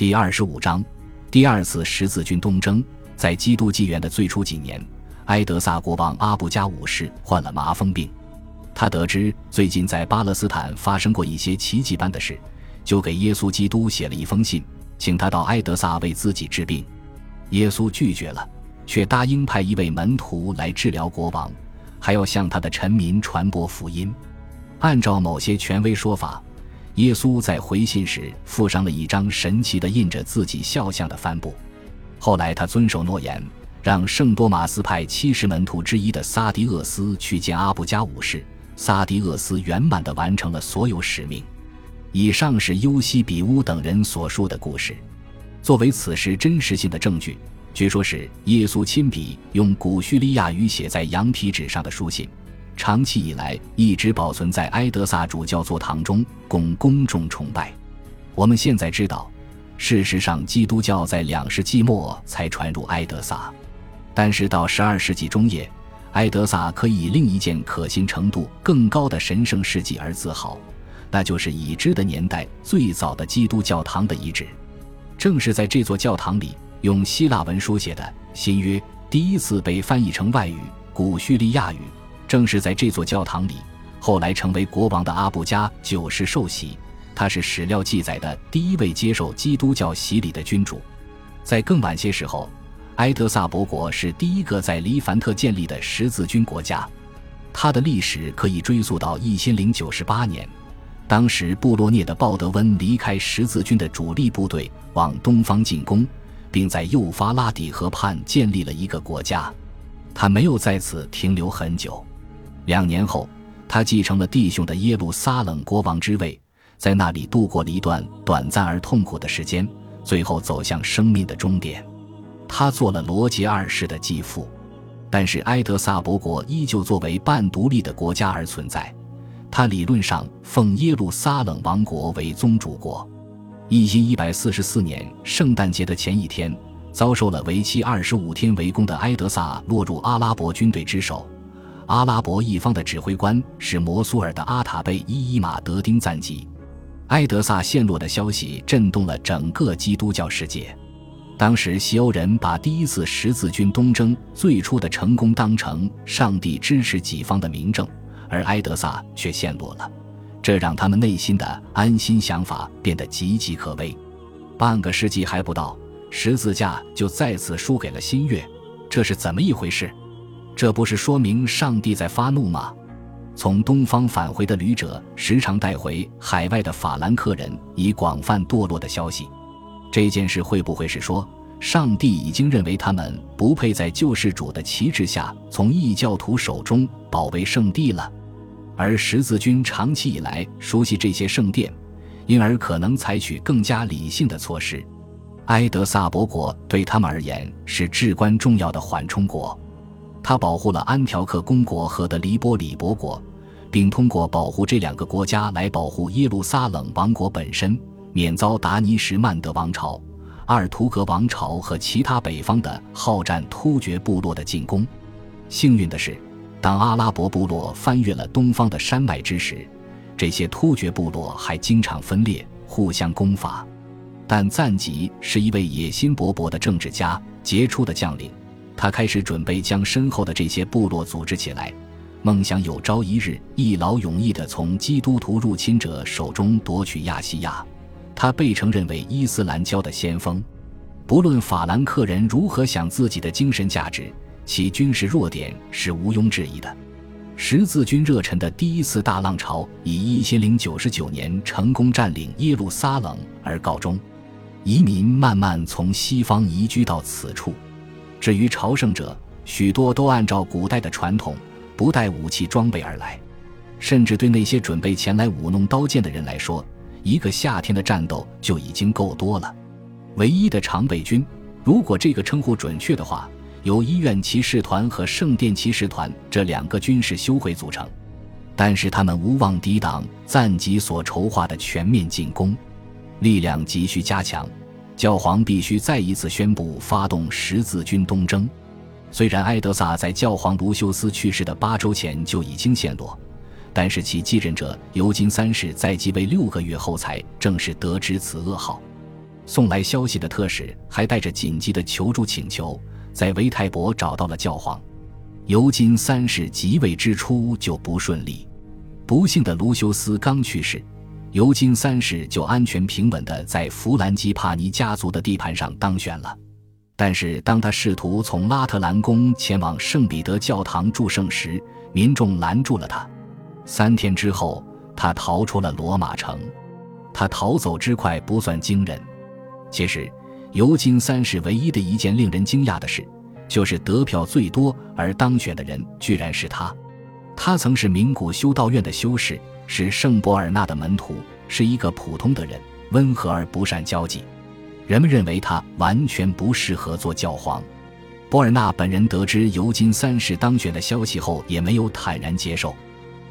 第二十五章，第二次十字军东征。在基督纪元的最初几年，埃德萨国王阿布加五世患了麻风病。他得知最近在巴勒斯坦发生过一些奇迹般的事，就给耶稣基督写了一封信，请他到埃德萨为自己治病。耶稣拒绝了，却答应派一位门徒来治疗国王，还要向他的臣民传播福音。按照某些权威说法。耶稣在回信时附上了一张神奇的印着自己肖像的帆布。后来他遵守诺言，让圣多马斯派七十门徒之一的萨迪厄斯去见阿布加五世。萨迪厄斯圆满地完成了所有使命。以上是优西比乌等人所述的故事。作为此事真实性的证据，据说是耶稣亲笔用古叙利亚语写在羊皮纸上的书信。长期以来一直保存在埃德萨主教座堂中，供公众崇拜。我们现在知道，事实上基督教在两世纪末才传入埃德萨，但是到十二世纪中叶，埃德萨可以以另一件可信程度更高的神圣事迹而自豪，那就是已知的年代最早的基督教堂的遗址。正是在这座教堂里，用希腊文书写的《新约》第一次被翻译成外语古叙利亚语。正是在这座教堂里，后来成为国王的阿布加九世受洗。他是史料记载的第一位接受基督教洗礼的君主。在更晚些时候，埃德萨伯国是第一个在黎凡特建立的十字军国家。它的历史可以追溯到一千零九十八年，当时布洛涅的鲍德温离开十字军的主力部队，往东方进攻，并在幼发拉底河畔建立了一个国家。他没有在此停留很久。两年后，他继承了弟兄的耶路撒冷国王之位，在那里度过了一段短暂而痛苦的时间，最后走向生命的终点。他做了罗杰二世的继父，但是埃德萨伯国依旧作为半独立的国家而存在。他理论上奉耶路撒冷王国为宗主国。一因一百四十四年圣诞节的前一天，遭受了为期二十五天围攻的埃德萨落入阿拉伯军队之手。阿拉伯一方的指挥官是摩苏尔的阿塔贝伊伊马德丁赞吉，埃德萨陷落的消息震动了整个基督教世界。当时西欧人把第一次十字军东征最初的成功当成上帝支持己方的明证，而埃德萨却陷落了，这让他们内心的安心想法变得岌岌可危。半个世纪还不到，十字架就再次输给了新月，这是怎么一回事？这不是说明上帝在发怒吗？从东方返回的旅者时常带回海外的法兰克人已广泛堕落的消息。这件事会不会是说，上帝已经认为他们不配在救世主的旗帜下从异教徒手中保卫圣地了？而十字军长期以来熟悉这些圣殿，因而可能采取更加理性的措施。埃德萨伯国对他们而言是至关重要的缓冲国。他保护了安条克公国和的黎波里伯国，并通过保护这两个国家来保护耶路撒冷王国本身，免遭达尼什曼德王朝、阿尔图格王朝和其他北方的好战突厥部落的进攻。幸运的是，当阿拉伯部落翻越了东方的山脉之时，这些突厥部落还经常分裂，互相攻伐。但赞吉是一位野心勃勃的政治家，杰出的将领。他开始准备将身后的这些部落组织起来，梦想有朝一日一劳永逸地从基督徒入侵者手中夺取亚细亚。他被承认为伊斯兰教的先锋。不论法兰克人如何想自己的精神价值，其军事弱点是毋庸置疑的。十字军热忱的第一次大浪潮以一千零九十九年成功占领耶路撒冷而告终，移民慢慢从西方移居到此处。至于朝圣者，许多都按照古代的传统，不带武器装备而来。甚至对那些准备前来舞弄刀剑的人来说，一个夏天的战斗就已经够多了。唯一的常备军，如果这个称呼准确的话，由医院骑士团和圣殿骑士团这两个军事修会组成。但是他们无望抵挡赞吉所筹划的全面进攻，力量急需加强。教皇必须再一次宣布发动十字军东征。虽然埃德萨在教皇卢修斯去世的八周前就已经陷落，但是其继任者尤金三世在即位六个月后才正式得知此噩耗。送来消息的特使还带着紧急的求助请求，在维泰博找到了教皇。尤金三世即位之初就不顺利，不幸的卢修斯刚去世，尤金三世就安全平稳地在弗兰基帕尼家族的地盘上当选了。但是，当他试图从拉特兰宫前往圣彼得教堂祝圣时，民众拦住了他。三天之后，他逃出了罗马城。他逃走之快不算惊人。其实，尤金三世唯一的一件令人惊讶的事，就是得票最多而当选的人居然是他。他曾是名古修道院的修士，是圣博尔纳的门徒，是一个普通的人，温和而不善交际。人们认为他完全不适合做教皇。博尔纳本人得知尤金三世当选的消息后，也没有坦然接受。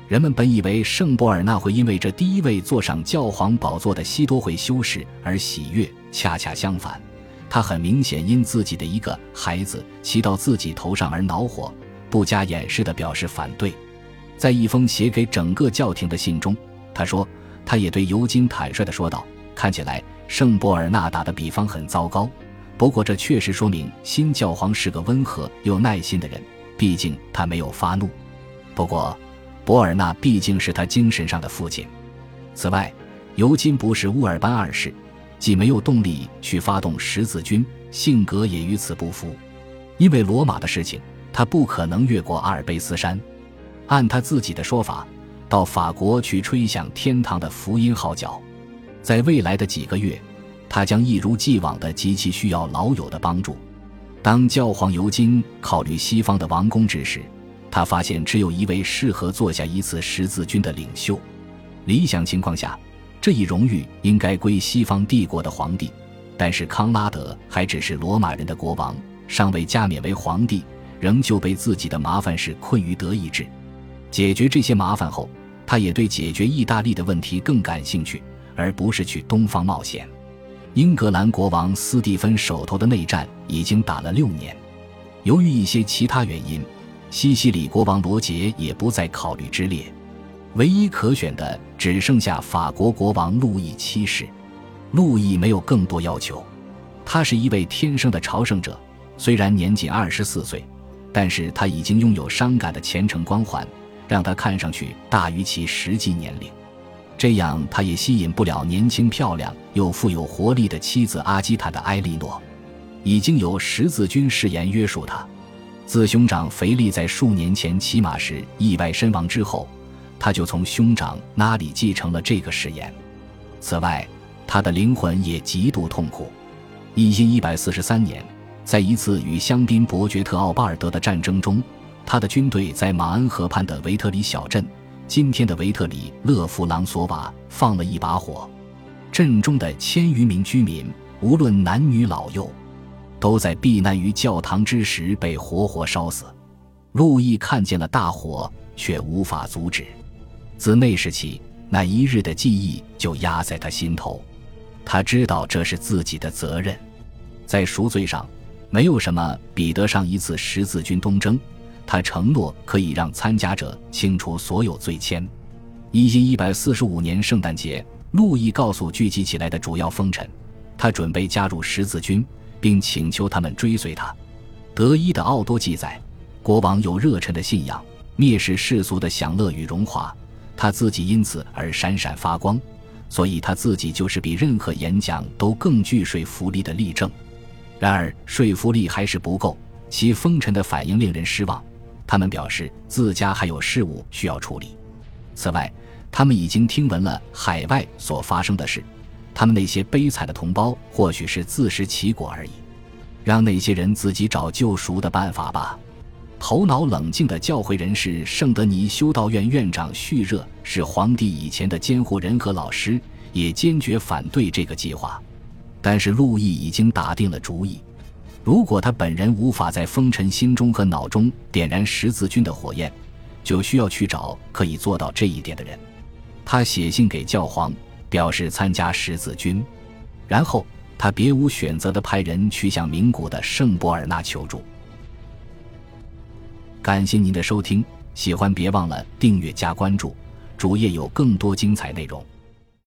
人们本以为圣博尔纳会因为这第一位坐上教皇宝座的西多会修士而喜悦，恰恰相反，他很明显因自己的一个孩子骑到自己头上而恼火，不加掩饰地表示反对。在一封写给整个教廷的信中，他说：“他也对尤金坦率地说道，看起来圣博尔纳打的比方很糟糕，不过这确实说明新教皇是个温和又耐心的人，毕竟他没有发怒。不过。”博尔纳毕竟是他精神上的父亲。此外，尤金不是乌尔班二世，既没有动力去发动十字军，性格也与此不符。因为罗马的事情，他不可能越过阿尔卑斯山。按他自己的说法，到法国去吹响天堂的福音号角。在未来的几个月，他将一如既往的极其需要老友的帮助。当教皇尤金考虑西方的王公之时，他发现只有一位适合做下一次十字军的领袖。理想情况下，这一荣誉应该归西方帝国的皇帝。但是康拉德还只是罗马人的国王，尚未加冕为皇帝，仍旧被自己的麻烦事困于德意志。解决这些麻烦后，他也对解决意大利的问题更感兴趣，而不是去东方冒险。英格兰国王斯蒂芬手头的内战已经打了六年，由于一些其他原因。西西里国王罗杰也不在考虑之列，唯一可选的只剩下法国国王路易七世。路易没有更多要求，他是一位天生的朝圣者，虽然年仅二十四岁，但是他已经拥有伤感的虔诚光环，让他看上去大于其实际年龄。这样，他也吸引不了年轻漂亮又富有活力的妻子阿基塔的埃莉诺。已经有十字军誓言约束他。自兄长腓力在数年前骑马时意外身亡之后，他就从兄长那里继承了这个誓言。此外，他的灵魂也极度痛苦。一因一百四十三年，在一次与香槟伯爵特奥巴尔德的战争中，他的军队在马恩河畔的维特里小镇（今天的维特里勒弗朗索瓦）放了一把火，镇中的千余名居民，无论男女老幼。都在避难于教堂之时被活活烧死。路易看见了大火，却无法阻止。自那时起，那一日的记忆就压在他心头。他知道这是自己的责任。在赎罪上，没有什么比得上一次十字军东征。他承诺可以让参加者清除所有罪愆。一因一百四十五年圣诞节，路易告诉聚集起来的主要封臣，他准备加入十字军。并请求他们追随他。德伊的奥多记载，国王有热忱的信仰，蔑视世俗的享乐与荣华，他自己因此而闪闪发光，所以他自己就是比任何演讲都更具说服力的例证。然而，说服力还是不够，其封臣的反应令人失望。他们表示自家还有事务需要处理。此外，他们已经听闻了海外所发生的事。他们那些悲惨的同胞，或许是自食其果而已。让那些人自己找救赎的办法吧。头脑冷静的教会人士圣德尼修道院院长叙热是皇帝以前的监护人和老师，也坚决反对这个计划。但是路易已经打定了主意：如果他本人无法在风尘心中和脑中点燃十字军的火焰，就需要去找可以做到这一点的人。他写信给教皇。表示参加十字军，然后他别无选择的派人去向名古的圣博尔纳求助。感谢您的收听，喜欢别忘了订阅加关注，主页有更多精彩内容。